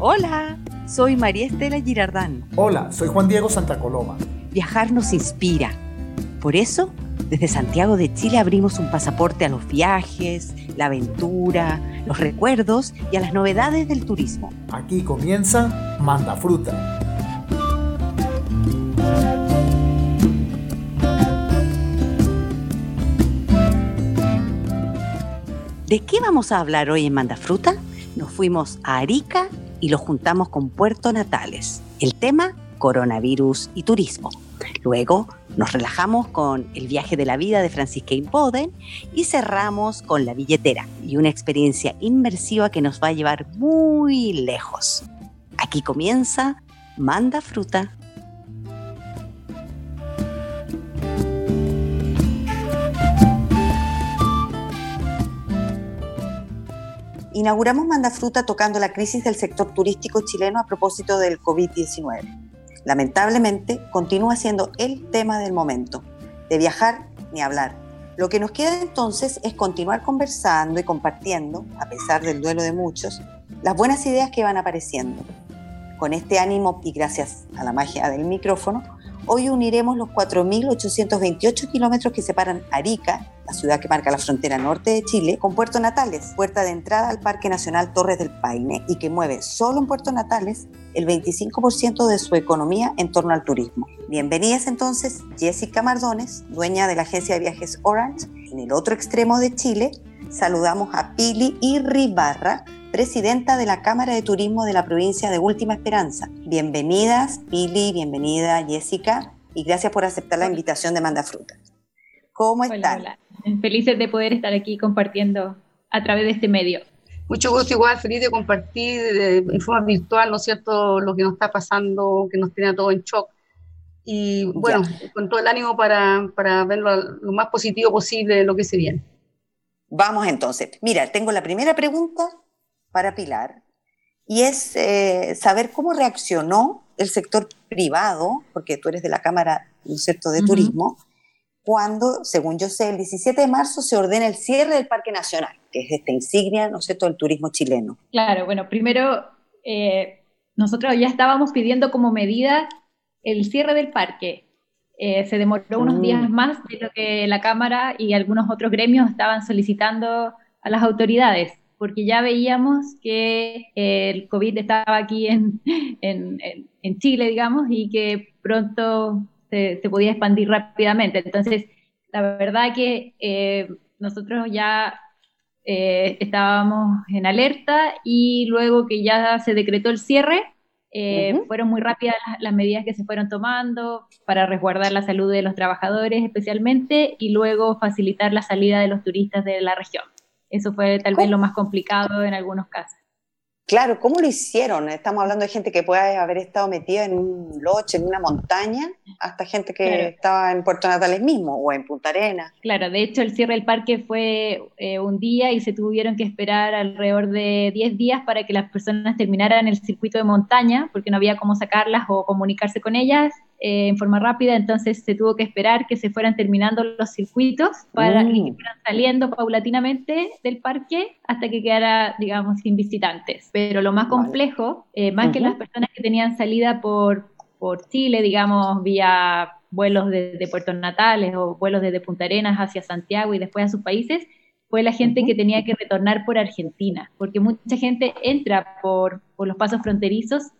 Hola, soy María Estela Girardán. Hola, soy Juan Diego Santa Coloma. Viajar nos inspira. Por eso, desde Santiago de Chile abrimos un pasaporte a los viajes, la aventura, los recuerdos y a las novedades del turismo. Aquí comienza Manda Fruta. ¿De qué vamos a hablar hoy en Manda Fruta? Nos fuimos a Arica y lo juntamos con Puerto Natales. El tema, coronavirus y turismo. Luego nos relajamos con el viaje de la vida de Francisca Impoden y cerramos con la billetera y una experiencia inmersiva que nos va a llevar muy lejos. Aquí comienza Manda Fruta. Inauguramos Manda Fruta tocando la crisis del sector turístico chileno a propósito del COVID-19 lamentablemente, continúa siendo el tema del momento. De viajar ni hablar. Lo que nos queda entonces es continuar conversando y compartiendo, a pesar del duelo de muchos, las buenas ideas que van apareciendo. Con este ánimo y gracias a la magia del micrófono, hoy uniremos los 4.828 kilómetros que separan Arica, la ciudad que marca la frontera norte de Chile, con Puerto Natales, puerta de entrada al Parque Nacional Torres del Paine y que mueve solo en Puerto Natales el 25% de su economía en torno al turismo. Bienvenidas entonces Jessica Mardones, dueña de la agencia de viajes Orange. En el otro extremo de Chile, saludamos a Pili Irribarra, presidenta de la Cámara de Turismo de la provincia de Última Esperanza. Bienvenidas, Pili, bienvenida, Jessica, y gracias por aceptar la invitación de Manda Frutas. ¿Cómo están? Hola, Felices de poder estar aquí compartiendo a través de este medio. Mucho gusto, igual, feliz de compartir de, en forma virtual, ¿no es cierto?, lo que nos está pasando, que nos tiene a todos en shock. Y bueno, con todo el ánimo para, para ver lo, lo más positivo posible de lo que se viene. Vamos entonces. Mira, tengo la primera pregunta para Pilar, y es eh, saber cómo reaccionó el sector privado, porque tú eres de la Cámara ¿no cierto? de Turismo, cuando, según yo sé, el 17 de marzo se ordena el cierre del Parque Nacional, que es esta insignia, ¿no es cierto?, del turismo chileno. Claro, bueno, primero eh, nosotros ya estábamos pidiendo como medida el cierre del parque. Eh, se demoró unos mm. días más de lo que la Cámara y algunos otros gremios estaban solicitando a las autoridades porque ya veíamos que eh, el COVID estaba aquí en, en, en, Chile, digamos, y que pronto se, se, podía expandir rápidamente. Entonces, la verdad que eh, nosotros ya eh, estábamos en alerta y luego que ya se decretó el cierre, fueron muy rápidas las, las, medidas que se fueron tomando para resguardar la salud de los trabajadores especialmente y luego facilitar la salida de los turistas de la región. Eso fue tal vez lo más complicado en algunos casos. Claro, ¿cómo lo hicieron? Estamos hablando de gente que puede haber estado metida en un loche, en una montaña, hasta gente que estaba en Puerto Natales mismo o en Punta Arenas. Claro, de hecho el cierre del parque fue eh, un día y se tuvieron que esperar alrededor de 10 días para que las personas terminaran el circuito de montaña, porque no había cómo sacarlas o comunicarse con ellas eh, en forma rápida, entonces se tuvo que esperar que se fueran terminando los circuitos para mm. que fueran saliendo paulatinamente del parque hasta que quedara, digamos, sin visitantes. Pero lo más complejo, eh, más que las personas que tenían salida por, por Chile, digamos, vía vuelos desde de Puerto Natales o vuelos desde Punta Arenas hacia Santiago y después a sus países, fue la gente que tenía que retornar por Argentina, porque mucha gente entra por, por los pasos fronterizos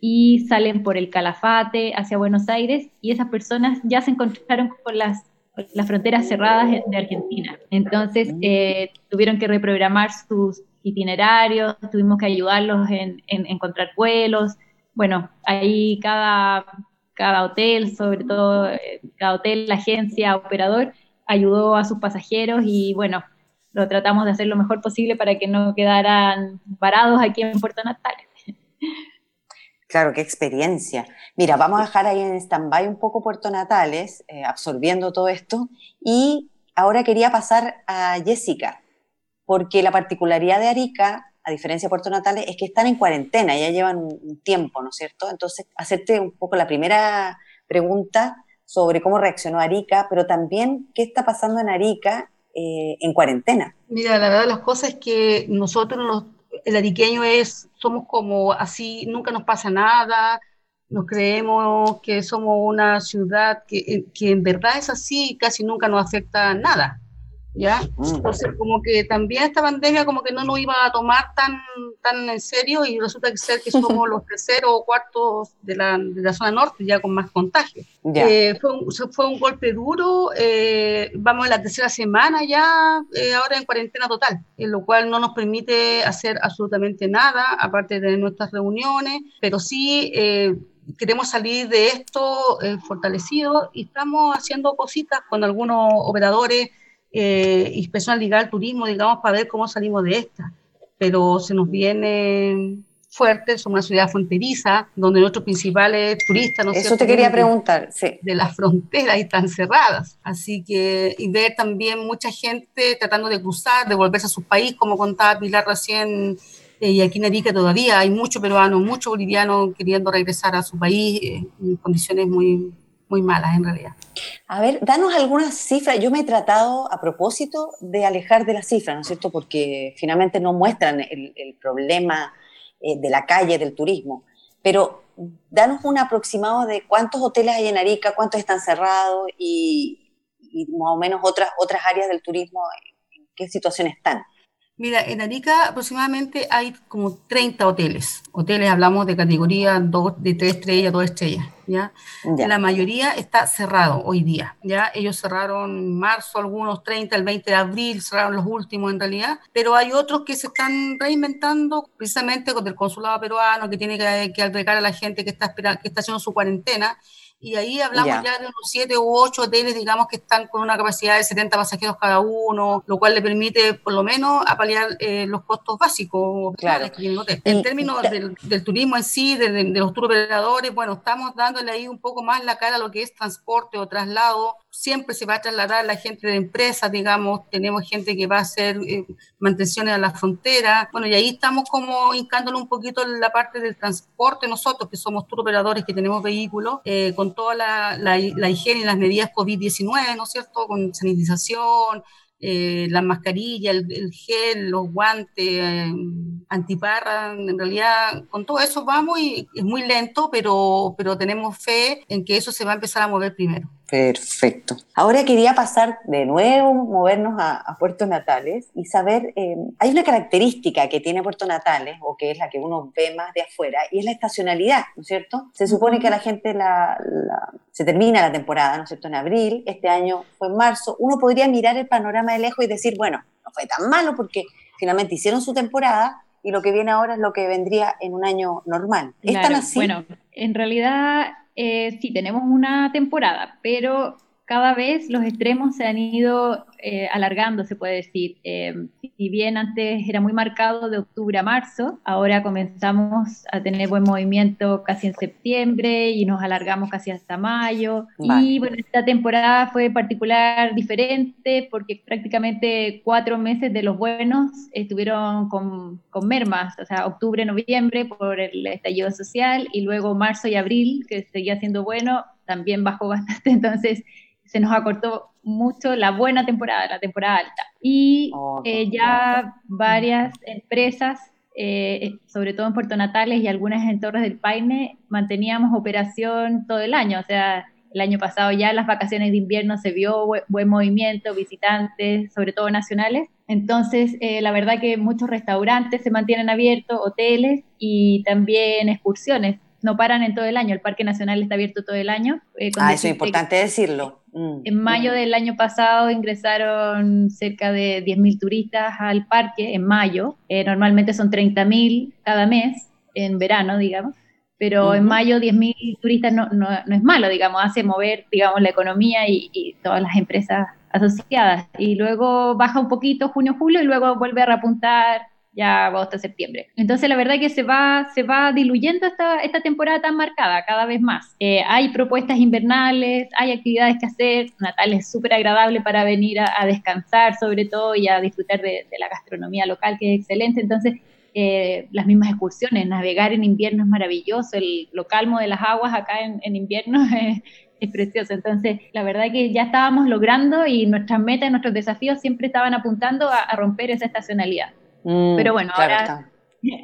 y salen por el Calafate hacia Buenos Aires y esas personas ya se encontraron con las, las fronteras cerradas de Argentina. Entonces eh, tuvieron que reprogramar sus itinerarios, tuvimos que ayudarlos en, en, encontrar vuelos. Bueno, ahí cada, cada hotel, sobre todo eh, cada hotel, la agencia, operador, ayudó a sus pasajeros y bueno, lo tratamos de hacer lo mejor posible para que no quedaran parados aquí en Puerto Natales. Claro, qué experiencia. Mira, vamos a dejar ahí en stand-by un poco Puerto Natales, eh, absorbiendo todo esto. Y ahora quería pasar a Jessica, porque la particularidad de Arica, a diferencia de Puerto Natales, es que están en cuarentena, ya llevan un, tiempo, ¿no es cierto? Entonces, hacerte un poco la primera pregunta sobre cómo reaccionó Arica, pero también qué está pasando en Arica eh, en cuarentena. Mira, la verdad las cosas es que nosotros nos el ariqueño es, somos como así, nunca nos pasa nada, nos creemos que somos una ciudad que, que en verdad es así, casi nunca nos afecta nada. ¿Ya? Mm. Entonces, como que también esta pandemia como que no nos iba a tomar tan, tan en serio y resulta que ser que somos los terceros o cuartos de la, de la zona norte ya con más contagio. Eh, fue, un, fue un golpe duro, eh, vamos a la tercera semana ya, eh, ahora en cuarentena total, en lo cual no nos permite hacer absolutamente nada, aparte de nuestras reuniones, pero sí queremos salir de esto fortalecidos y estamos haciendo cositas con algunos operadores eh, inspección ligar al turismo, digamos, para ver cómo salimos de esta. Pero se nos viene fuerte, somos una ciudad fronteriza, donde nuestros principales turistas, ¿no Eso te quería preguntar, sí. De las fronteras están cerradas. Así que, y ver también mucha gente tratando de cruzar, de volverse a su país, como contaba Pilar recién, eh, y aquí en Arica todavía hay muchos peruanos, muchos bolivianos queriendo regresar a su país eh, en condiciones muy, muy malas en realidad. A ver, danos algunas cifras. Yo me he tratado a propósito de alejar de las cifras, ¿no es cierto? Porque finalmente no muestran el, problema eh, de la calle, del turismo. Pero danos un aproximado de cuántos hoteles hay en Arica, cuántos están cerrados y, más o menos otras, otras áreas del turismo, en qué situación están. Mira, en Arica aproximadamente hay como 30 hoteles. Hoteles hablamos de categoría dos, de 3 estrellas, 2 estrellas, ¿ya? La mayoría está cerrado hoy día, ¿ya? Ellos cerraron en marzo algunos 30, el 20 de abril cerraron los últimos en realidad, pero hay otros que se están reinventando precisamente con el consulado peruano que tiene que, que albergar a la gente que está, esperando, que está haciendo su cuarentena y ahí hablamos ya de unos siete u ocho hoteles, digamos, que están con una capacidad de 70 pasajeros cada uno, lo cual le permite, por lo menos, apalear eh, los costos básicos claro. En términos del, turismo en sí, de, de, los tour operadores, bueno, estamos dándole ahí un poco más la cara a lo que es transporte o traslado. Siempre se va a trasladar la gente de empresas, digamos, tenemos gente que va a hacer eh, mantenciones a la frontera. Bueno, y ahí estamos como hincándole un poquito la parte del transporte nosotros, que somos tour operadores, que tenemos vehículos, eh, con toda la, higiene y las medidas COVID-19, ¿no es cierto? Con sanitización, eh, la mascarilla, el, gel, los guantes, eh, antiparra, en realidad con todo eso vamos y es muy lento, pero, pero tenemos fe en que eso se va a empezar a mover primero. Perfecto. Ahora quería pasar de nuevo, movernos a, Puerto Natales y saber, eh, hay una característica que tiene Puerto Natales, o que es la que uno ve más de afuera, y es la estacionalidad, ¿no es cierto? Se supone que a la gente la, se termina la temporada, ¿no es cierto?, en abril, este año fue en marzo. Uno podría mirar el panorama de lejos y decir, bueno, no fue tan malo porque finalmente hicieron su temporada y lo que viene ahora es lo que vendría en un año normal. ¿Es tan así? Bueno, en realidad eh, sí, tenemos una temporada, pero cada vez los extremos se han ido eh, alargando, se puede decir. Eh, si bien antes era muy marcado de octubre a marzo, ahora comenzamos a tener buen movimiento casi en septiembre y nos alargamos casi hasta mayo. Y bueno, esta temporada fue particular diferente porque prácticamente cuatro meses de los buenos estuvieron con, con mermas, o sea, octubre, noviembre por el estallido social y luego marzo y abril, que seguía siendo bueno, también bajó bastante. Entonces, se nos acortó mucho la buena temporada, la temporada alta. Y oh, eh, ya varias empresas, eh, sobre todo en Puerto Natales y algunas en Torres del Paine, manteníamos operación todo el año. O sea, el año pasado ya las vacaciones de invierno se vio buen movimiento, visitantes, sobre todo nacionales. Entonces, eh, la verdad que muchos restaurantes se mantienen abiertos, hoteles y también excursiones no paran en todo el año. El Parque Nacional está abierto todo el año. ah, eso es importante decirlo. Mm. En mayo del año pasado ingresaron cerca de 10.000 turistas al parque, en mayo. Eh, normalmente son 30.000 cada mes, en verano, digamos. Pero en mayo 10.000 turistas no, no, no, es malo, digamos, hace mover, digamos, la economía y, y todas las empresas asociadas. Y luego baja un poquito junio, julio y luego vuelve a repuntar ya agosto, septiembre. Entonces la verdad que se va, se va diluyendo esta, esta temporada tan marcada cada vez más. Eh, hay propuestas invernales, hay actividades que hacer, Natal es súper agradable para venir a, descansar sobre todo y a disfrutar de, la gastronomía local que es excelente, entonces eh, las mismas excursiones, navegar en invierno es maravilloso, el, lo calmo de las aguas acá en, invierno es, precioso. Entonces, la verdad que ya estábamos logrando y nuestras metas, nuestros desafíos siempre estaban apuntando a romper esa estacionalidad. Mm, Pero bueno, ahora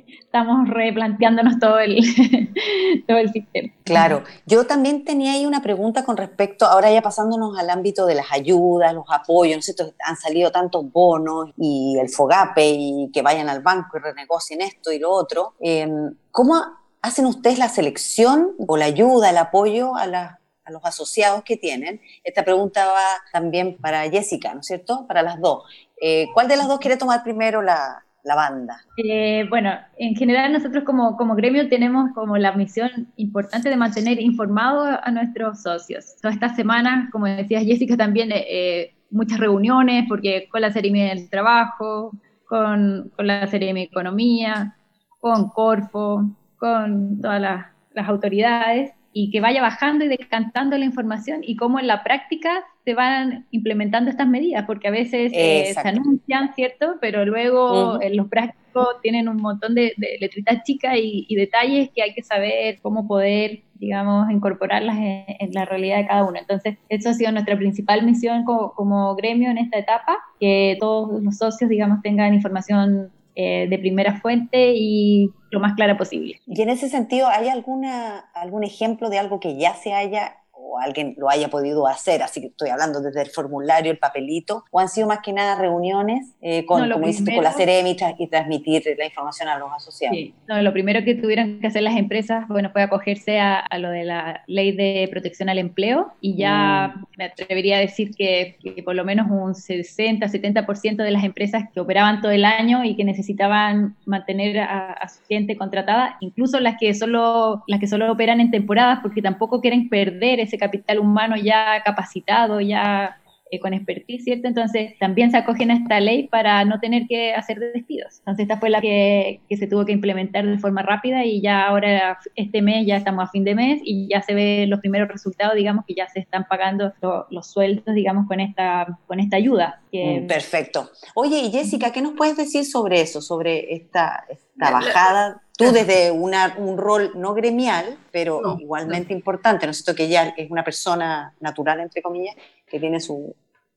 estamos replanteándonos todo el, todo el sistema. Claro, yo también tenía ahí una pregunta con respecto, ahora ya pasándonos al ámbito de las ayudas, los apoyos, ¿no sé, han salido tantos bonos y el FOGAPE y que vayan al banco y renegocien esto y lo otro. Em, ¿Cómo hacen ustedes la selección o la ayuda, el apoyo a las a los asociados que tienen. Esta pregunta va también para Jessica, ¿no es cierto? Para las dos. Eh, ¿Cuál de las dos quiere tomar primero la, la banda? Eh, bueno, en general nosotros como, como gremio tenemos como la misión importante de mantener informados a nuestros socios. Toda esta semana, como decía Jessica, también eh, muchas reuniones, porque con la Serie del Trabajo, con, con la Serie de Economía, con Corfo, con todas las, las autoridades, y que vaya bajando y decantando la información y cómo en la práctica se van implementando estas medidas, porque a veces eh, se anuncian, ¿cierto? Pero luego en los prácticos tienen un montón de, letritas chicas y, detalles que hay que saber cómo poder, digamos, incorporarlas en, la realidad de cada uno. Entonces, eso ha sido nuestra principal misión como, como gremio en esta etapa, que todos los socios, digamos, tengan información eh, de primera fuente y lo más clara posible. Y en ese sentido, ¿hay alguna, algún ejemplo de algo que ya se haya alguien lo haya podido hacer, así que estoy hablando desde el formulario, el papelito, o han sido más que nada reuniones eh, con, como dices con la Ceremi y transmitir la información a los asociados. Sí. No, lo primero que tuvieron que hacer las empresas, bueno, fue acogerse a, lo de la ley de protección al empleo y ya mm. me atrevería a decir que, por lo menos un 60-70% de las empresas que operaban todo el año y que necesitaban mantener a, a, su gente contratada, incluso las que solo las que solo operan en temporadas porque tampoco quieren perder ese capital humano ya capacitado, ya eh, con expertise, ¿cierto? Entonces también se acogen a esta ley para no tener que hacer despidos. Entonces esta fue la que, que, se tuvo que implementar de forma rápida y ya ahora este mes ya estamos a fin de mes y ya se ven los primeros resultados, digamos que ya se están pagando los sueldos, digamos, con esta, con esta ayuda. Mm, perfecto. Oye, y Jessica, ¿qué nos puedes decir sobre eso, sobre esta, esta bajada? Tú desde una, un rol no gremial, pero igualmente importante, ¿no es cierto? Que ella es una persona natural, entre comillas, que tiene su,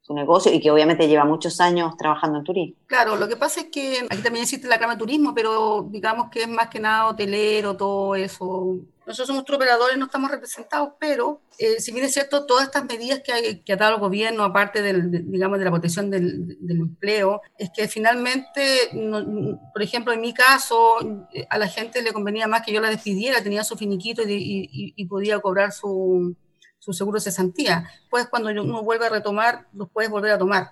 su negocio y que obviamente lleva muchos años trabajando en turismo. Claro, lo que pasa es que aquí también existe la cama de turismo, pero digamos que es más que nada hotelero, todo eso. Nosotros somos operadores, no estamos representados, pero eh, si bien es cierto, todas estas medidas que, ha dado el gobierno, aparte del, digamos, de la protección del, empleo, es que finalmente, por ejemplo, en mi caso, a la gente le convenía más que yo la despidiera, tenía su finiquito y podía cobrar su, su seguro de cesantía. Pues cuando uno vuelve a retomar, los puedes volver a tomar.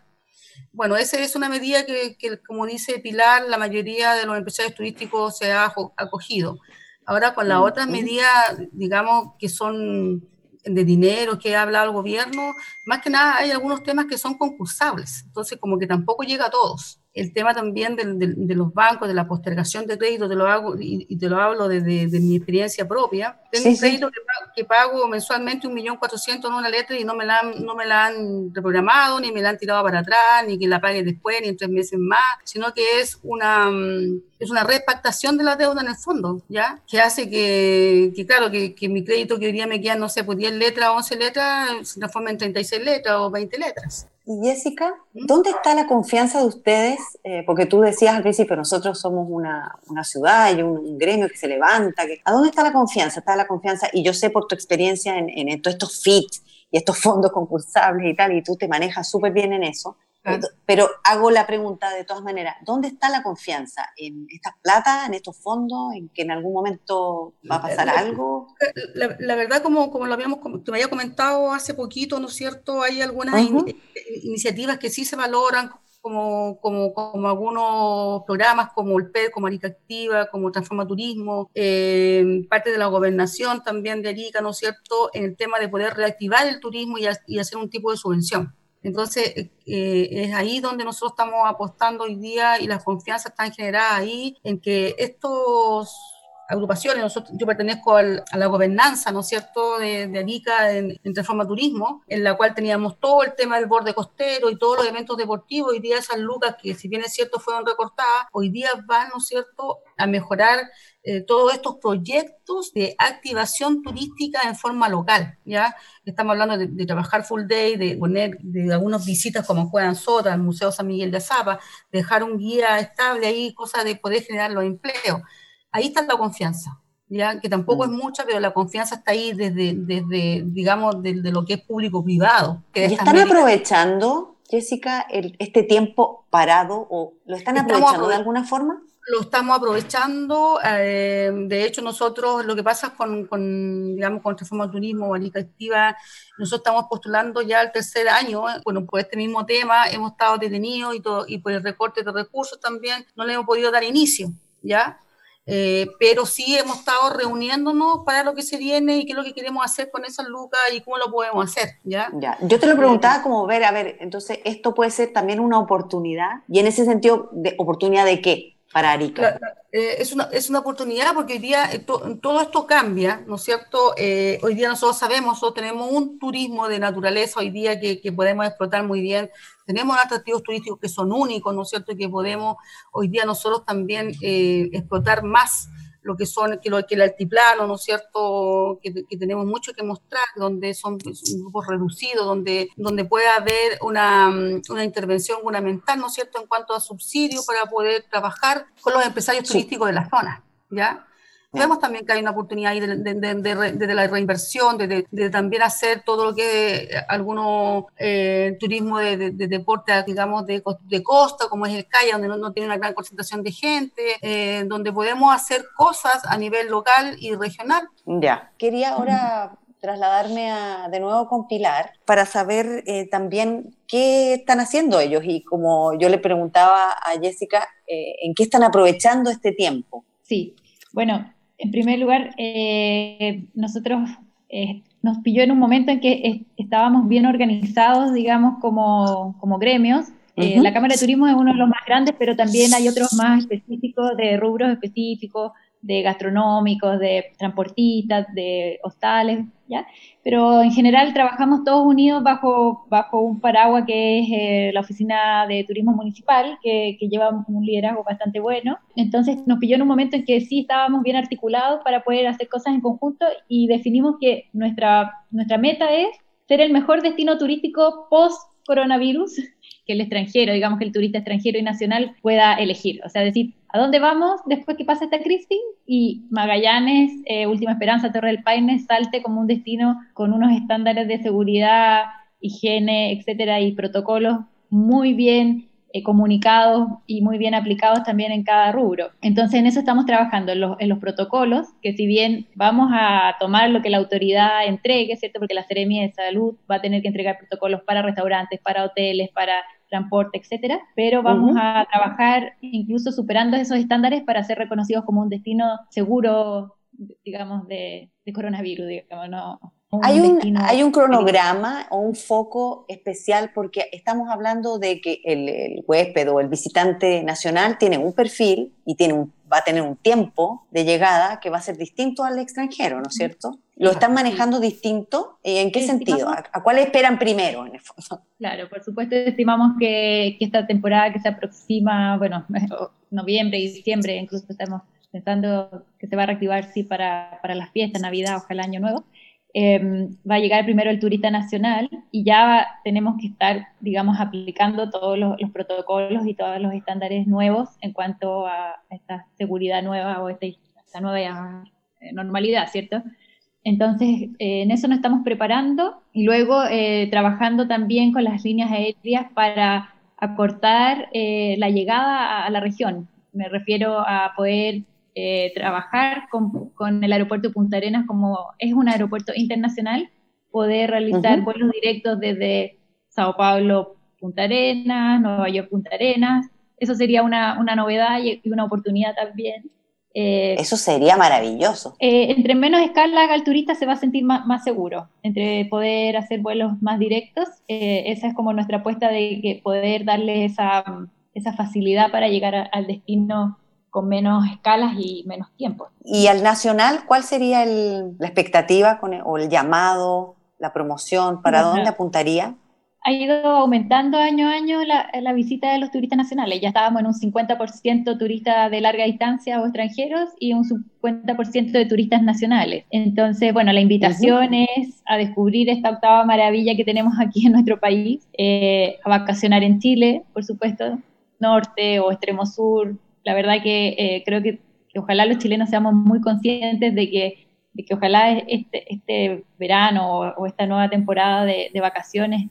Bueno, esa es una medida que, como dice Pilar, la mayoría de los empresarios turísticos se ha acogido. Ahora, con las otras medidas, digamos, que son de dinero que ha hablado el gobierno, más que nada hay algunos temas que son concursables, entonces como que tampoco llega a todos el tema también de, los bancos, de la postergación de crédito, te lo hago y, te lo hablo desde de, mi experiencia propia. Tengo un crédito que, pago mensualmente un millón cuatrocientos en una letra y no me, la han, no me la han reprogramado, ni me la han tirado para atrás, ni que la pague después, ni en tres meses más, sino que es una, mm, es una repactación de la deuda en el fondo, ¿ya? Que hace que, que claro, que, que, mi crédito que hoy día me queda, no sé, pues 10 letras, 11 letras, se transforma en 36 letras o 20 letras. Y Jessica, ¿dónde está la confianza de ustedes? Eh, porque tú decías al principio, nosotros somos una, una ciudad y un, gremio que se levanta. Que, ¿A dónde está la confianza? Está la confianza, y yo sé por tu experiencia en, en, en todos estos FIT y estos fondos concursables y tal, y tú te manejas súper bien en eso. Pero hago la pregunta de todas maneras, ¿dónde está la confianza? ¿En estas plata, en estos fondos, en que en algún momento va a pasar algo? La, verdad, como, como lo habíamos, te me había comentado hace poquito, ¿no es cierto? Hay algunas iniciativas que sí se valoran, como, como, como, algunos programas como el PED, como Arica Activa, como Transforma Turismo, eh, parte de la gobernación también de Arica, ¿no es cierto?, en el tema de poder reactivar el turismo y, y hacer un tipo de subvención. Entonces, eh, es ahí donde nosotros estamos apostando hoy día y la confianza está generada ahí en que estos agrupaciones, yo pertenezco a la gobernanza, ¿no es cierto?, de, de en, en, Transforma Turismo, en la cual teníamos todo el tema del borde costero y todos los eventos deportivos. Hoy día esas lucas, que si bien es cierto fueron recortadas, hoy día van, ¿no es cierto?, a mejorar eh, todos estos proyectos de activación turística en forma local, ¿ya? Estamos hablando de, trabajar full day, de poner de algunas visitas como Juegan Sota, el Museo San Miguel de Azapa, dejar un guía estable ahí, cosa de poder generar los empleos. Ahí está la confianza, ¿ya? Que tampoco es mm. mucha, pero la confianza está ahí desde, desde digamos, de, lo que es público-privado. ¿Y están aprovechando, Jessica, este tiempo parado o lo están aprovechando de alguna forma? Lo estamos aprovechando. Eh, de hecho, nosotros, lo que pasa con, con digamos, con Transforma Turismo, Valija Activa, nosotros estamos postulando ya el tercer año, bueno, por este mismo tema, hemos estado detenidos y, todo, y por el recorte de recursos también no le hemos podido dar inicio, ¿ya? Eh, pero sí hemos estado reuniéndonos para lo que se viene y qué es lo que queremos hacer con esas lucas y cómo lo podemos hacer, ¿ya? ya. Yo te lo preguntaba como ver, a ver, entonces esto puede ser también una oportunidad y en ese sentido, de, ¿oportunidad de qué? Para Arica? Eh, es, una, es una oportunidad porque hoy día eh, todo esto cambia, ¿no es cierto? Eh, hoy día nosotros sabemos, nosotros tenemos un turismo de naturaleza hoy día que, que podemos explotar muy bien, tenemos atractivos turísticos que son únicos, ¿no es cierto? Y que podemos hoy día nosotros también explotar más lo que son, que, lo, que el altiplano, ¿no es cierto?, que, tenemos mucho que mostrar, donde son, grupos reducidos, donde, donde puede haber una, una, intervención gubernamental, ¿no es cierto?, en cuanto a subsidios para poder trabajar con los empresarios turísticos de la zona, ¿ya? Vemos también que hay una oportunidad ahí de, la reinversión, de, también hacer todo lo que algunos eh, turismo de, deporte, digamos, de, costa, como es el CAI, donde no, tiene una gran concentración de gente, eh, donde podemos hacer cosas a nivel local y regional. Ya, quería ahora trasladarme a, de nuevo con Pilar para saber eh, también qué están haciendo ellos y como yo le preguntaba a Jessica, ¿en qué están aprovechando este tiempo? Sí, bueno, en primer lugar, eh, nosotros eh, nos pilló en un momento en que estábamos bien organizados, digamos, como, como gremios. Eh, la Cámara de Turismo es uno de los más grandes, pero también hay otros más específicos, de rubros específicos, de gastronómicos, de transportistas, de hostales, ¿ya? Pero en general trabajamos todos unidos bajo, bajo un paraguas que es eh, la Oficina de Turismo Municipal, que, que, lleva un liderazgo bastante bueno. Entonces nos pilló en un momento en que sí estábamos bien articulados para poder hacer cosas en conjunto y definimos que nuestra, nuestra meta es ser el mejor destino turístico post-coronavirus que el extranjero, digamos que el turista extranjero y nacional pueda elegir. O sea, decir, ¿a dónde vamos después que pase esta crisis? Y Magallanes, eh, Última Esperanza, Torre del Paine, salte como un destino con unos estándares de seguridad, higiene, etcétera, y protocolos muy bien eh, comunicados y muy bien aplicados también en cada rubro. Entonces, en eso estamos trabajando, en los, en los, protocolos, que si bien vamos a tomar lo que la autoridad entregue, ¿cierto? Porque la Seremia de Salud va a tener que entregar protocolos para restaurantes, para hoteles, para transporte, etcétera, pero vamos a trabajar incluso superando esos estándares para ser reconocidos como un destino seguro, digamos, de, coronavirus, digamos, no, hay un, hay un cronograma o un foco especial porque estamos hablando de que el, el, huésped o el visitante nacional tiene un perfil y tiene un, va a tener un tiempo de llegada que va a ser distinto al extranjero, ¿no es cierto? ¿Lo están manejando distinto? ¿En qué sentido? ¿A, cuál esperan primero, en el fondo? Claro, por supuesto, estimamos que, que esta temporada que se aproxima, bueno, noviembre y diciembre, incluso estamos pensando que se va a reactivar, sí, para, para las fiestas, Navidad, ojalá Año Nuevo. Em, va a llegar primero el turista nacional y ya tenemos que estar, digamos, aplicando todos los, protocolos y todos los estándares nuevos en cuanto a esta seguridad nueva o esta, nueva eh, normalidad, ¿cierto? Entonces, eh, en eso nos estamos preparando y luego eh, trabajando también con las líneas aéreas para acortar la llegada a la región. Me refiero a poder eh, trabajar con, el aeropuerto de Punta Arenas como es un aeropuerto internacional, poder realizar vuelos directos desde Sao Paulo, Punta Arenas, Nueva York, Punta Arenas. Eso sería una, una novedad y, una oportunidad también. Eh, Eso sería maravilloso. Eh, entre menos escala haga el turista se va a sentir más, más seguro, entre poder hacer vuelos más directos. esa es como nuestra apuesta de que poder darle esa, esa facilidad para llegar al destino con menos escalas y menos tiempo. ¿Y al nacional cuál sería la expectativa con o el llamado, la promoción? ¿Para dónde apuntaría? ha ido aumentando año a año la, la, visita de los turistas nacionales. Ya estábamos en un 50% turistas de larga distancia o extranjeros y un 50% de turistas nacionales. Entonces, bueno, la invitación es a descubrir esta octava maravilla que tenemos aquí en nuestro país, eh, a vacacionar en Chile, por supuesto, norte o extremo sur. La verdad que eh, creo que, ojalá los chilenos seamos muy conscientes de que, de que ojalá este, este verano o, esta nueva temporada de, de vacaciones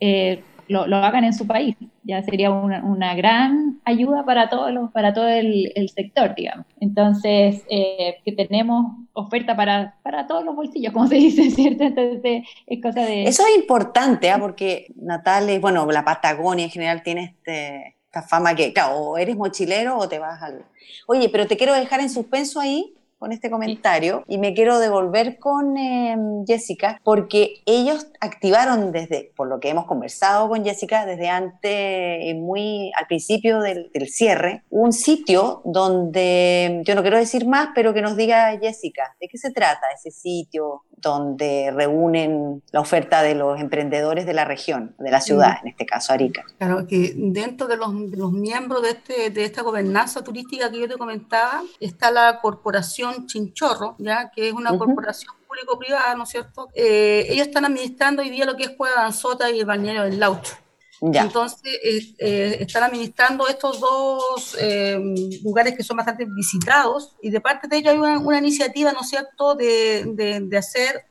eh, lo, hagan en su país. Ya sería una, gran ayuda para, todos los, para todo el, sector, digamos. Entonces, eh, que tenemos oferta para, para todos los bolsillos, como se dice, ¿cierto? Entonces, es cosa de... Eso es importante, ¿ah? porque Natales, bueno, la Patagonia en general tiene este, esta fama que, claro, o eres mochilero o te vas al... Oye, pero te quiero dejar en suspenso ahí con este comentario y me quiero devolver con em, Jessica porque ellos activaron desde, por lo que hemos conversado con Jessica, desde antes, eh, muy al principio del, cierre, un sitio donde, yo no quiero decir más, pero que nos diga Jessica, ¿de qué se trata ese sitio donde reúnen la oferta de los emprendedores de la región, de la ciudad, en este caso Arica? Claro, que dentro de los, los miembros de, este, de esta gobernanza turística que yo te comentaba, está la corporación Chinchorro, ¿ya? que es una corporación público-privada, ¿no es cierto? Eh, ellos están administrando hoy día lo que es Cueva Danzota y el bañero del Laucho. Entonces, eh, están administrando estos dos eh, lugares que son bastante visitados y de parte de ellos hay una, iniciativa, ¿no es cierto?, de, de, de hacer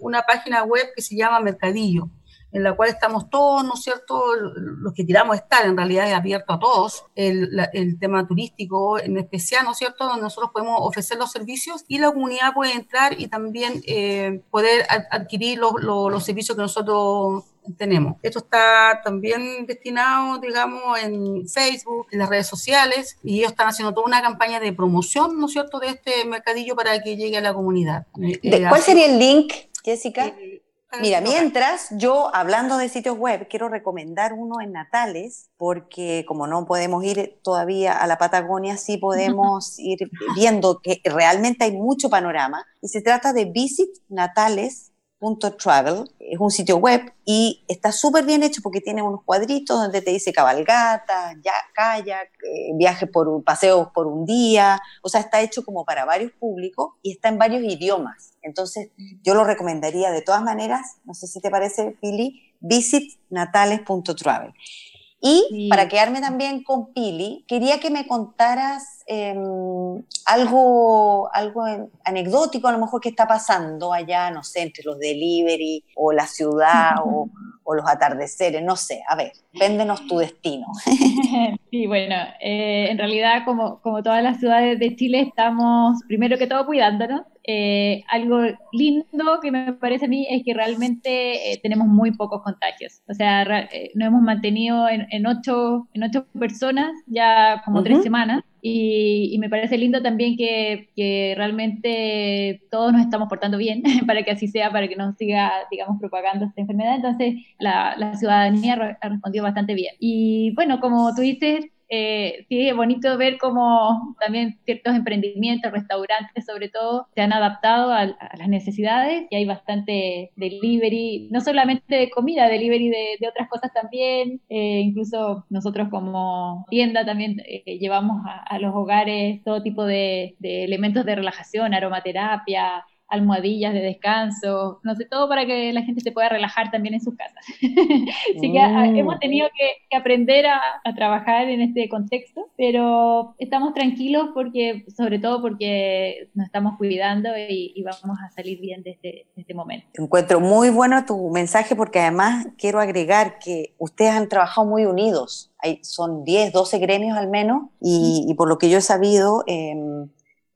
una página web que se llama Mercadillo en la cual estamos todos, ¿no es cierto?, los que tiramos estar, en realidad es abierto a todos, el, el, tema turístico en especial, ¿no es cierto?, donde nosotros podemos ofrecer los servicios y la comunidad puede entrar y también eh, poder adquirir los, los, servicios que nosotros tenemos. Esto está también destinado, digamos, en Facebook, en las redes sociales, y ellos están haciendo toda una campaña de promoción, ¿no es cierto?, de este mercadillo para que llegue a la comunidad. Eh, ¿Cuál sería el link, Jessica? Eh, Mira, mientras yo, hablando de sitios web, quiero recomendar uno en Natales, porque como no podemos ir todavía a la Patagonia, sí podemos ir viendo que realmente hay mucho panorama. Y se trata de Visit Natales Travel, es un sitio web y está súper bien hecho porque tiene unos cuadritos donde te dice cabalgata, ya, kayak, eh, viaje por un, paseos por un día, o sea, está hecho como para varios públicos y está en varios idiomas. Entonces, yo lo recomendaría de todas maneras, no sé si te parece, Pili, visitnatales.travel. Y para quedarme también con Pili, quería que me contaras em, algo, algo anecdótico a lo mejor que está pasando allá, no sé, entre los delivery o la ciudad o, los atardeceres, no sé, a ver, véndenos tu destino. Sí, bueno, eh, en realidad como, como todas las ciudades de Chile estamos primero que todo cuidándonos, eh, algo lindo que me parece a mí es que realmente eh, tenemos muy pocos contagios. O sea, eh, nos hemos mantenido en, ocho, en ocho personas ya como tres semanas. Y, me parece lindo también que, que, realmente todos nos estamos portando bien para que así sea, para que no siga, digamos, propagando esta enfermedad. Entonces, la, la ciudadanía ha respondido bastante bien. Y bueno, como tú dices, eh, sí, es bonito ver cómo también ciertos emprendimientos, restaurantes sobre todo, se han adaptado a, las necesidades y hay bastante delivery, no solamente de comida, delivery de, otras cosas también, eh, incluso nosotros como tienda también eh, llevamos a, los hogares todo tipo de elementos de relajación, aromaterapia, almohadillas de descanso, no sé, todo para que la gente se pueda relajar también en sus casas. Así que ah, mm. hemos tenido que, aprender a, trabajar en este contexto, pero estamos tranquilos porque, sobre todo porque nos estamos cuidando y, vamos a salir bien de este, de este, momento. Encuentro muy bueno tu mensaje porque además quiero agregar que ustedes han trabajado muy unidos. Hay, son 10, 12 gremios al menos y, por lo que yo he sabido, eh,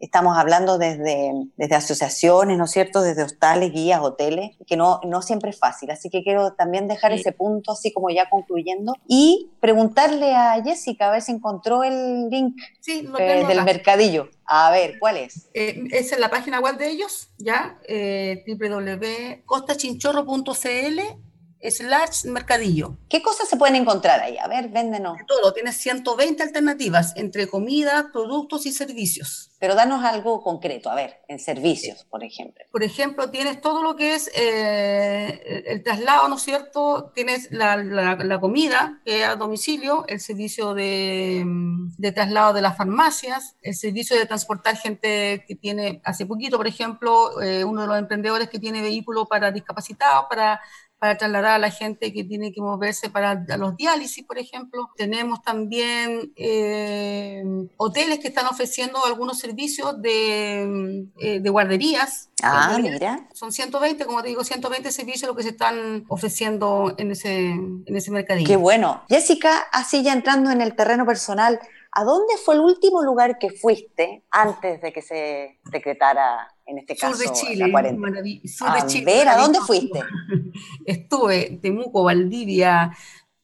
Estamos hablando desde, desde asociaciones, ¿no es cierto? Desde hostales, guías, hoteles, que no, no siempre es fácil. Así que quiero también dejar ese punto así como ya concluyendo y preguntarle a Jessica a ver si encontró el link eh, del mercadillo. A ver, ¿cuál es? Eh, es en la página web de ellos, ya, eh, www.costachinchorro.cl slash mercadillo. ¿Qué cosas se pueden encontrar ahí? A ver, véndenos. Todo, tienes 120 alternativas entre comida, productos y servicios. Pero danos algo concreto, a ver, en servicios, por ejemplo. Por ejemplo, tienes todo lo que es eh, el traslado, ¿no es cierto? Tienes la, comida que a domicilio, el servicio de, traslado de las farmacias, el servicio de transportar gente que tiene, hace poquito, por ejemplo, eh, uno de los emprendedores que tiene vehículo para discapacitados, para para trasladar a la gente que tiene que moverse para los diálisis, por ejemplo. Tenemos también eh, hoteles que están ofreciendo algunos servicios de, eh, de guarderías. Ah, mira. Son 120, como te digo, 120 servicios lo que se están ofreciendo en ese, en ese mercadillo. Qué bueno. Jessica, así ya entrando en el terreno personal, ¿a dónde fue el último lugar que fuiste antes de que se decretara en este caso, sur de Chile, sur de Chile, ver, ¿a dónde fuiste? Estuve Temuco, Valdivia,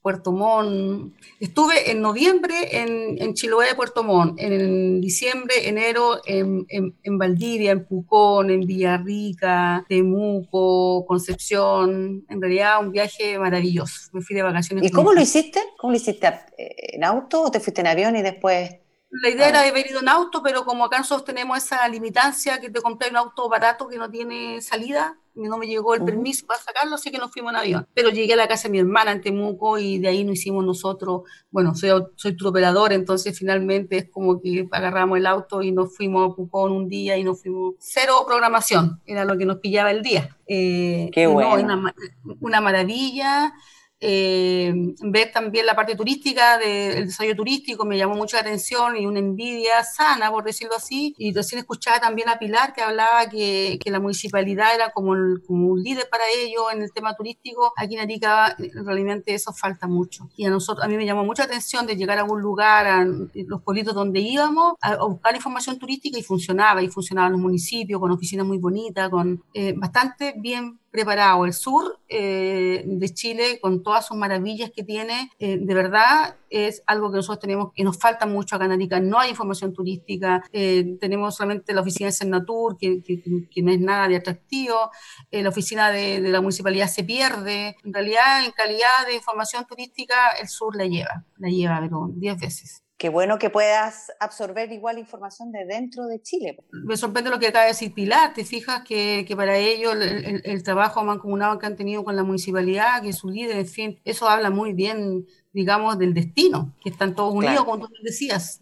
Puerto Montt. Estuve en noviembre en, en Chiloé, Puerto Montt, en diciembre, enero en, en, Valdivia, en Pucón, en Villarrica, Temuco, Concepción. En realidad un viaje maravilloso. Me fui de vacaciones. ¿Y cómo lo hiciste? ¿Cómo lo hiciste? ¿En auto o te fuiste en avión y después la idea era de haber ido en auto, pero como acá nosotros tenemos esa limitancia que te compré un auto barato que no tiene salida, no me llegó el permiso para sacarlo, así que nos fuimos en avión. Pero llegué a la casa de mi hermana en Temuco y de ahí nos hicimos nosotros, bueno, soy, soy operador, entonces finalmente es como que agarramos el auto y nos fuimos a Pucón un día y nos fuimos, cero programación, era lo que nos pillaba el día. Eh, Qué bueno. una, una maravilla. Eh, ver también la parte turística del desarrollo turístico me llamó mucha atención y una envidia sana, por decirlo así. Y recién escuchaba también a Pilar que hablaba que, que la municipalidad era como, como, un líder para ello en el tema turístico. Aquí en Arica realmente eso falta mucho. Y a nosotros, a mí me llamó mucha atención de llegar a algún lugar, a los pueblitos donde íbamos, a, buscar información turística y funcionaba. Y funcionaban los municipios con oficinas muy bonitas, con eh, bastante bien preparado. El sur eh, de Chile, con todas sus maravillas que tiene, eh, de verdad es algo que nosotros tenemos, que nos falta mucho acá en Arica. No hay información turística, eh, tenemos solamente la oficina de Senatur, que, que, no es nada de atractivo, la oficina de, de, la municipalidad se pierde. En realidad, en calidad de información turística, el sur la lleva, la lleva, pero 10 veces qué bueno que puedas absorber igual información de dentro de Chile. Me sorprende lo que acaba de decir Pilar, te fijas que, que para ellos el, trabajo mancomunado que han tenido con la municipalidad, que su líder, en fin, eso habla muy bien digamos, del destino, que están todos unidos, como tú decías.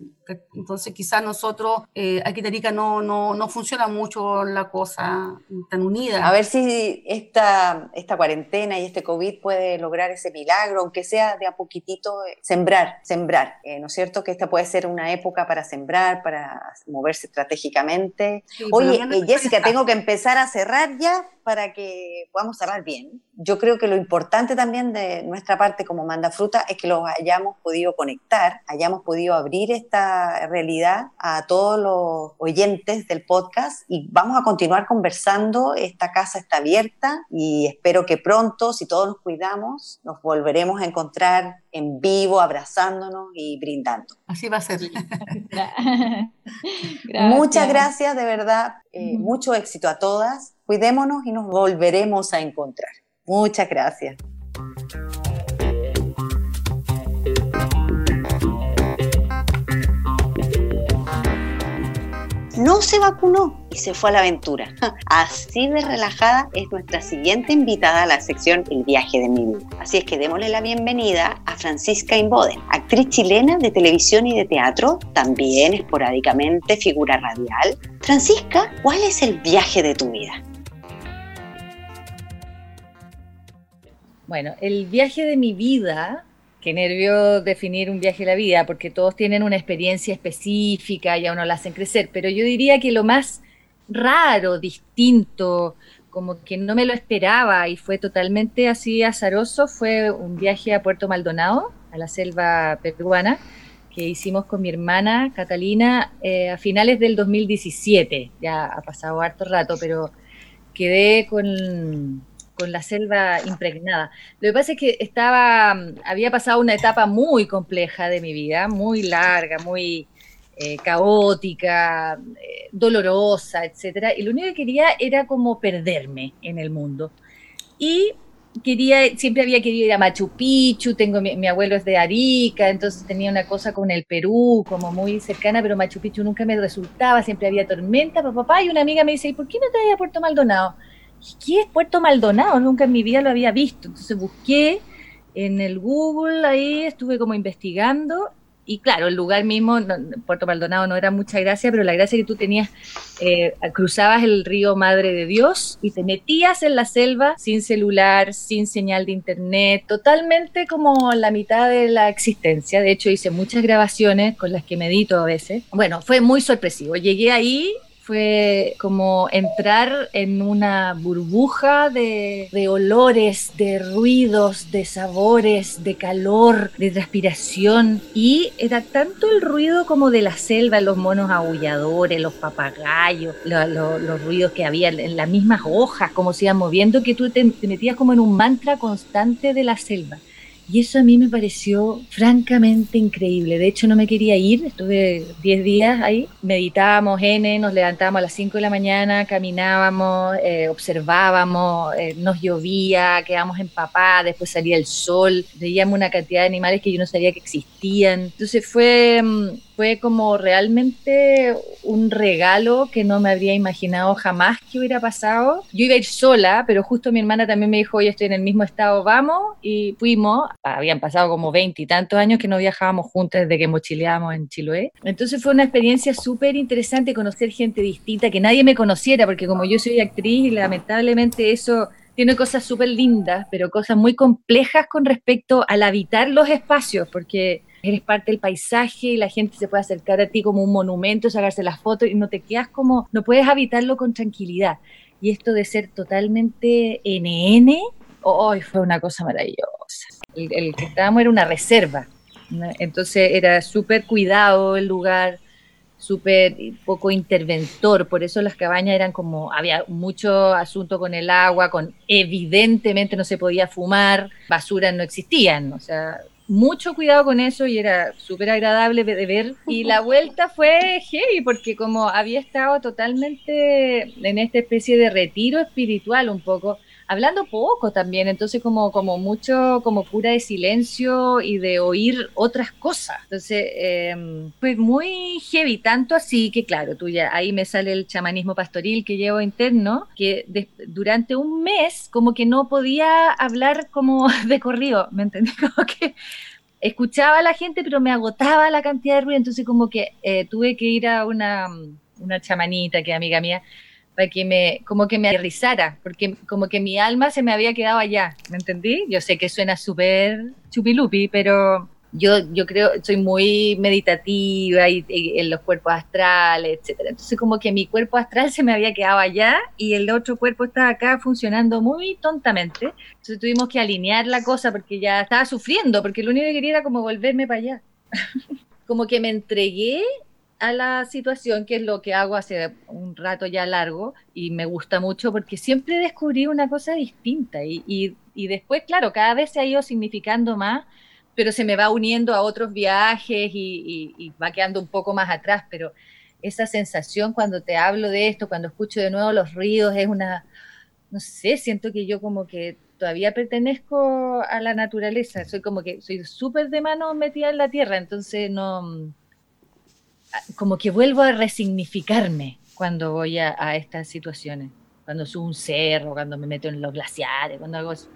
Entonces, quizás nosotros, eh, aquí en Arica no, no, no, funciona mucho la cosa tan unida. A ver si esta, esta cuarentena y este COVID puede lograr ese milagro, aunque sea de a poquitito, eh, sembrar, sembrar, eh, ¿no es cierto? Que esta puede ser una época para sembrar, para moverse estratégicamente. Oye, Jessica, tengo que empezar a cerrar ya, para que podamos cerrar bien. Yo creo que lo importante también de nuestra parte como Manda Fruta es que los hayamos podido conectar, hayamos podido abrir esta realidad a todos los oyentes del podcast y vamos a continuar conversando. Esta casa está abierta y espero que pronto, si todos nos cuidamos, nos volveremos a encontrar en vivo, abrazándonos y brindando. Así va a ser. Muchas gracias, de verdad. Eh, mucho éxito a todas. Cuidémonos y nos volveremos a encontrar. Muchas gracias. no se vacunó y se fue a la aventura. Así de relajada es nuestra siguiente invitada a la sección El viaje de mi vida. Así es que démosle la bienvenida a Francisca Inboden, actriz chilena de televisión y de teatro, también esporádicamente figura radial. Francisca, ¿cuál es el viaje de tu vida? Bueno, el viaje de mi vida Qué nervio definir un viaje de la vida, porque todos tienen una experiencia específica y a uno la hacen crecer, pero yo diría que lo más raro, distinto, como que no me lo esperaba y fue totalmente así azaroso, fue un viaje a Puerto Maldonado, a la selva peruana, que hicimos con mi hermana Catalina eh, a finales del 2017. Ya ha pasado harto rato, pero quedé con con la selva impregnada. Lo que pasa es que estaba, había pasado una etapa muy compleja de mi vida, muy larga, muy eh, caótica, eh, dolorosa, etcétera, y lo único que quería era como perderme en el mundo. Y quería, siempre había querido ir a Machu Picchu, tengo mi, abuelo es de Arica, entonces tenía una cosa con el Perú como muy cercana, pero Machu Picchu nunca me resultaba, siempre había tormenta, papá, y una amiga me dice, ¿y por qué no te vas a Puerto Maldonado? ¿Qué es Puerto Maldonado? Nunca en mi vida lo había visto, entonces busqué en el Google, ahí estuve como investigando y claro, el lugar mismo, Puerto Maldonado no era mucha gracia, pero la gracia que tú tenías, eh, cruzabas el río Madre de Dios y te metías en la selva sin celular, sin señal de internet, totalmente como la mitad de la existencia. De hecho, hice muchas grabaciones con las que medito a veces. Bueno, fue muy sorpresivo. Llegué ahí fue como entrar en una burbuja de, olores, de ruidos, de sabores, de calor, de transpiración. Y era tanto el ruido como de la selva, los monos aulladores, los papagayos, los ruidos que había en las mismas hojas, como se iban moviendo, que tú te metías como en un mantra constante de la selva. Y eso a mí me pareció francamente increíble. De hecho, no me quería ir, estuve 10 días ahí. Meditábamos N, nos levantábamos a las 5 de la mañana, caminábamos, eh, observábamos, eh, nos llovía, quedábamos empapadas, después salía el sol, veíamos una cantidad de animales que yo no sabía que existían. Entonces fue mm, fue como realmente un regalo que no me habría imaginado jamás que hubiera pasado. Yo iba a ir sola, pero justo mi hermana también me dijo, oye, estoy en el mismo estado, vamos, y fuimos. Habían pasado como veinte tantos años que no viajábamos juntas desde que mochileábamos en Chiloé. Entonces fue una experiencia súper interesante conocer gente distinta, que nadie me conociera, porque como yo soy actriz, lamentablemente eso tiene cosas súper lindas, pero cosas muy complejas con respecto al habitar los espacios, porque eres parte del paisaje y la gente se puede acercar a ti como un monumento, sacarse las fotos y no te quedas como, no puedes habitarlo con tranquilidad. Y esto de ser totalmente NN, hoy fue una cosa maravillosa. El, que estábamos era una reserva, entonces era súper cuidado el lugar, súper poco interventor, por eso las cabañas eran como, había mucho asunto con el agua, con evidentemente no se podía fumar, basuras no existían, o sea, mucho cuidado con eso y era súper agradable de ver. Y la vuelta fue heavy porque como había estado totalmente en esta especie de retiro espiritual un poco, hablando poco también, entonces como, como mucho, como cura de silencio y de oír otras cosas. Entonces em, fue muy heavy, tanto así que claro, tú ya ahí me sale el chamanismo pastoril que llevo interno, que durante un mes como que no podía hablar como de corrido, ¿me entendés? Como que escuchaba a la gente, pero me agotaba la cantidad de ruido, entonces como que eh, tuve que ir a una, una chamanita que amiga mía, para que me, como que me aterrizara, porque como que mi alma se me había quedado allá, ¿me entendí? Yo sé que suena súper chupilupi, pero yo, yo creo, soy muy meditativa y, en los cuerpos astrales, etcétera. Entonces como que mi cuerpo astral se me había quedado allá y el otro cuerpo estaba acá funcionando muy tontamente. Entonces tuvimos que alinear la cosa porque ya estaba sufriendo, porque lo único que quería era como volverme para allá. como que me entregué a la situación, que es lo que hago hace un rato ya largo y me gusta mucho porque siempre descubrí una cosa distinta y, y, después, claro, cada vez se ha ido significando más, pero se me va uniendo a otros viajes y, y, va quedando un poco más atrás, pero esa sensación cuando te hablo de esto, cuando escucho de nuevo los ruidos, es una, no sé, siento que yo como que todavía pertenezco a la naturaleza, soy como que soy súper de mano metida en la tierra, entonces no como que vuelvo a resignificarme cuando voy a, estas situaciones, cuando subo un cerro, cuando me meto en los glaciares, cuando hago eso,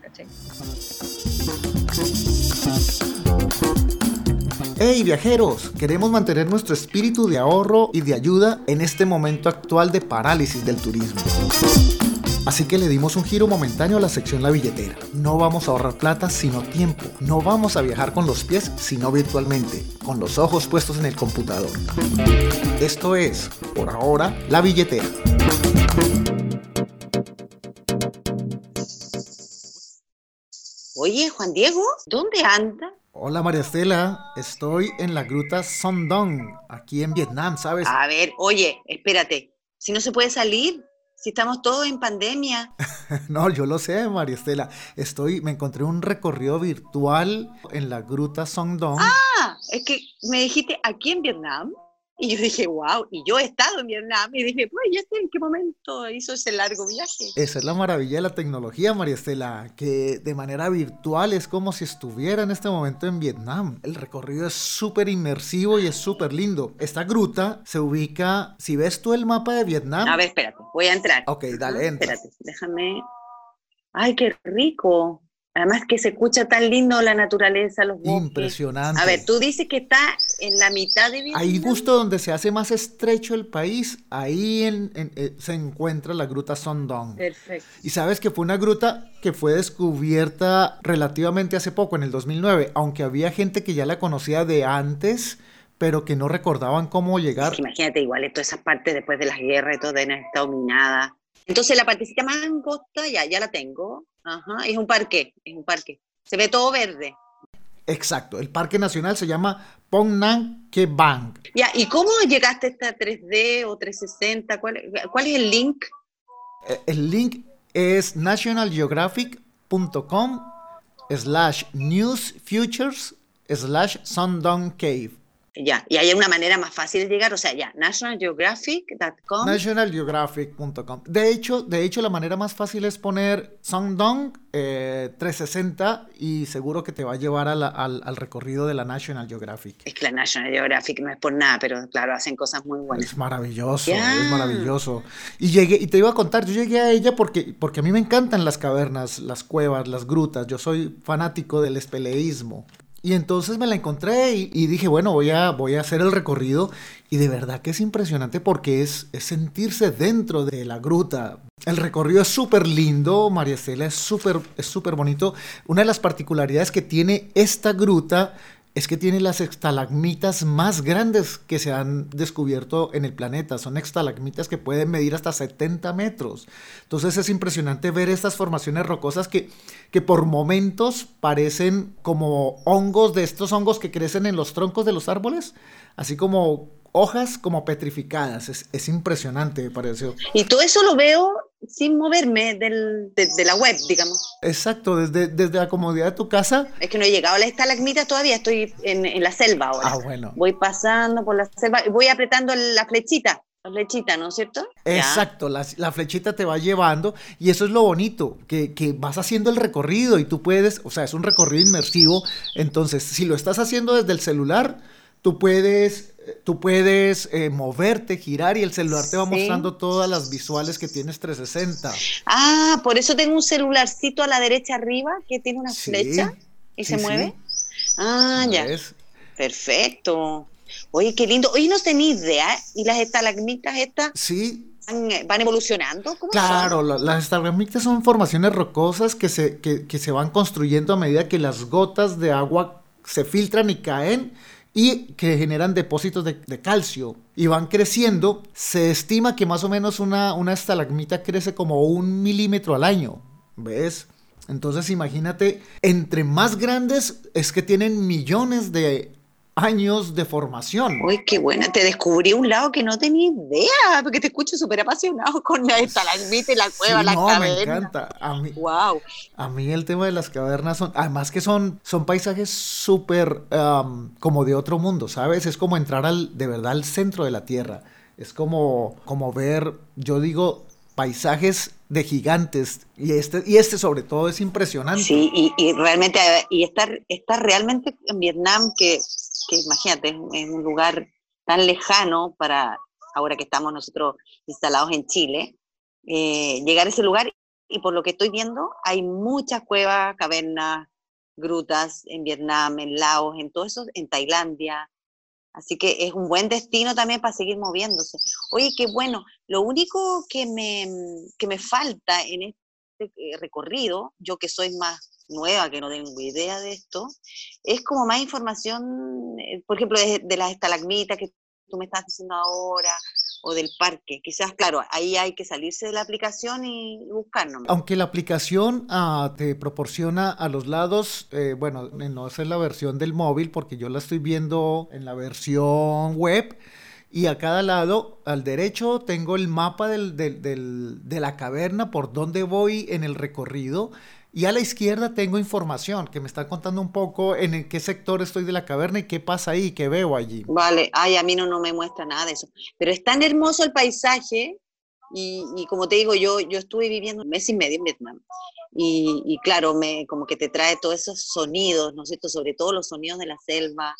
¡Hey viajeros! Queremos mantener nuestro espíritu de ahorro y de ayuda en este momento actual de parálisis del turismo. Así que le dimos un giro momentáneo a la sección La billetera. No vamos a ahorrar plata, sino tiempo. No vamos a viajar con los pies, sino virtualmente, con los ojos puestos en el computador. Esto es, por ahora, La billetera. Oye, Juan Diego, ¿dónde anda? Hola María Estela, estoy en la gruta Sondong, aquí en Vietnam, ¿sabes? A ver, oye, espérate, si no se puede salir, si estamos todos en pandemia. no, yo lo sé, María Estela. Estoy, me encontré un recorrido virtual en la gruta Songdong. Ah, es que me dijiste aquí en Vietnam Y yo dije, wow, y yo he estado en Vietnam y dije, pues, ¿ya en qué momento hizo ese largo viaje? Esa es la maravilla de la tecnología, María Estela, que de manera virtual es como si estuviera en este momento en Vietnam. El recorrido es súper inmersivo y es súper lindo. Esta gruta se ubica, si ves tú el mapa de Vietnam... A ver, espérate, voy a entrar. Ok, dale, entra. Espérate, déjame... Ay, qué rico. Además que se escucha tan lindo la naturaleza, los bosques. Impresionante. A ver, tú dices que está en la mitad de Vietnam. Ahí justo donde se hace más estrecho el país, ahí en, en, eh, se encuentra la gruta Son Dong. Perfecto. Y sabes que fue una gruta que fue descubierta relativamente hace poco, en el 2009, aunque había gente que ya la conocía de antes, pero que no recordaban cómo llegar. Es que imagínate, igual, todas esas partes después de las guerras y todo haber estado minadas. Entonces la partecita más angosta, ya, ya la tengo. Ajá, es un parque, es un parque. Se ve todo verde. Exacto, el Parque Nacional se llama Pong Nang Ke Bang. Ya, ¿y cómo llegaste a esta 3D o 360? ¿Cuál, cuál es el link? Eh, El link es nationalgeographic.com slash news futures slash Sundong Cave. Ya, y hay una manera más fácil de llegar, o sea, ya, nationalgeographic.com. Nationalgeographic.com. De hecho, de hecho, la manera más fácil es poner Sundong eh, 360 y seguro que te va a llevar a la- al, al recorrido de la National Geographic. Es que la National Geographic no es por nada, pero claro, hacen cosas muy buenas. Es maravilloso, es maravilloso. Y llegué, y te iba a contar, yo llegué a ella porque, porque a mí me encantan las cavernas, las cuevas, las grutas. Yo soy fanático del espeleísmo. Y entonces me la encontré y, dije, bueno, voy a, voy a hacer el recorrido. Y de verdad que es impresionante porque es, sentirse dentro de la gruta. El recorrido es súper lindo, María Estela, es súper es súper bonito. Una de las particularidades que tiene esta gruta es que tiene las estalagmitas más grandes que se han descubierto en el planeta. Son estalagmitas que pueden medir hasta 70 metros. Entonces es impresionante ver estas formaciones rocosas que, que por momentos parecen como hongos de estos hongos que crecen en los troncos de los árboles, así como hojas como petrificadas. Es, es impresionante, me pareció. Y todo eso lo veo sin moverme del, de, de la web, digamos. Exacto, desde, desde la comodidad de tu casa. Es que no he llegado a la estalagmita todavía, estoy en, en la selva ahora. Ah, bueno. Voy pasando por la selva, voy apretando la flechita, la flechita, ¿no es cierto? Exacto, la, la flechita te va llevando y eso es lo bonito, que, que vas haciendo el recorrido y tú puedes, o sea, es un recorrido inmersivo, entonces si lo estás haciendo desde el celular, tú puedes, tú puedes eh, moverte, girar y el celular te va Sí. mostrando todas las visuales que tienes 360. Ah, por eso tengo un celularcito a la derecha arriba que tiene una Sí, flecha y sí, se mueve. Ah, ya. ¿Ves? Perfecto. Oye, qué lindo. Oye, no tenía idea. ¿Y las estalagmitas estas Sí, van, van evolucionando? ¿Cómo Claro, son? las estalagmitas son formaciones rocosas que se, que, que se van construyendo a medida que las gotas de agua se filtran y caen y que generan depósitos de, calcio y van creciendo. Se estima que más o menos una, una estalagmita crece como un milímetro al año, ¿ves? Entonces imagínate, entre más grandes es que tienen millones de años de formación. Uy, qué buena. Te descubrí un lado que no tenía idea, porque te escucho súper apasionado con la estalagmita y la cueva, Sí, la no, me caverna. encanta. A mí, Wow. A mí el tema de las cavernas son, además que son, son paisajes súper am, como de otro mundo, ¿sabes? Es como entrar al, de verdad al centro de la Tierra. Es como, como ver, yo digo, paisajes de gigantes. Y este, y este sobre todo es impresionante. Sí, y, y realmente, y estar, estar realmente en Vietnam, que, imagínate, es un- es un lugar tan lejano para ahora que estamos nosotros instalados en Chile, eh, llegar a ese lugar y por lo que estoy viendo, hay muchas cuevas, cavernas, grutas en Vietnam, en Laos, en todo eso, en Tailandia. Así que es un buen destino también para seguir moviéndose. Oye, qué bueno. Lo único que me, que me falta en este eh, recorrido, yo que soy más nueva, que no tengo idea de esto, es como más información, eh, por ejemplo, de, de las estalagmitas que tú me estás diciendo ahora, o del parque. Quizás, claro, ahí hay que salirse de la aplicación y buscar nomás. Aunque la aplicación ah, te proporciona a los lados, eh, bueno, eh, no es en la versión del móvil porque yo la estoy viendo en la versión web y a cada lado, al derecho, tengo el mapa del- del- del- de la caverna por donde voy en el recorrido Y a la izquierda tengo información que me está contando un poco en qué sector estoy de la caverna y qué pasa ahí, qué veo allí. Vale, ay, a mí no, no me muestra nada de eso. Pero es tan hermoso el paisaje y, y como te digo, yo, yo estuve viviendo un mes y medio en Vietnam. Y, y, claro, me, como que te trae todos esos sonidos, ¿no es cierto? Sobre todo los sonidos de la selva,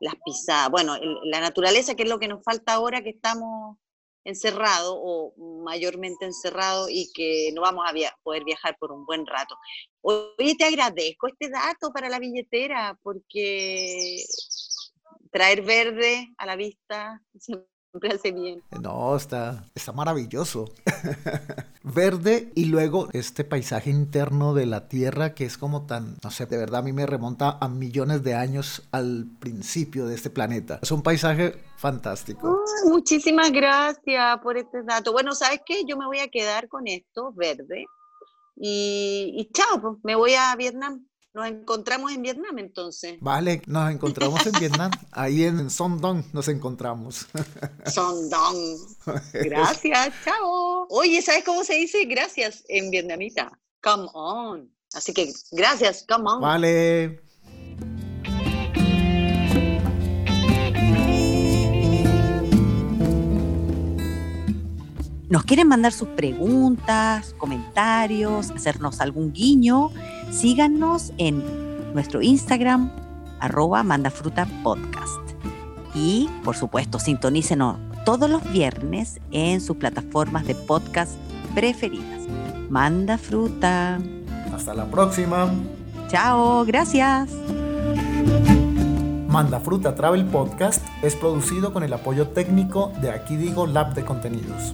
las pisadas, bueno, la naturaleza, que es lo que nos falta ahora que estamos encerrado o mayormente encerrado y que no vamos a poder viajar por un buen rato. Oye, te agradezco este dato para la billetera porque traer verde a la vista hace bien. No, está, está maravilloso. Verde y luego este paisaje interno de la Tierra que es como tan, no sé, de verdad a mí me remonta a millones de años al principio de este planeta. Es un paisaje fantástico. muchísimas gracias por este dato. Bueno, ¿sabes qué? Yo me voy a quedar con esto, verde. Y, y chao, pues, me voy a Vietnam. Nos encontramos en Vietnam entonces. Vale, nos encontramos en Vietnam. Ahí en Son Dong nos encontramos. Son Dong. Gracias, chao. Oye, ¿sabes cómo se dice gracias en vietnamita? Come on. Así que gracias, come on. Vale. ¿Nos quieren mandar sus preguntas, comentarios, hacernos algún guiño? Síganos en nuestro Instagram, arroba mandafrutapodcast. Y, por supuesto, sintonícenos todos los viernes en sus plataformas de podcast preferidas. Manda fruta. Hasta la próxima. Chao, gracias. Manda Fruta Travel Podcast es producido con el apoyo técnico de Aquí Digo Lab de Contenidos.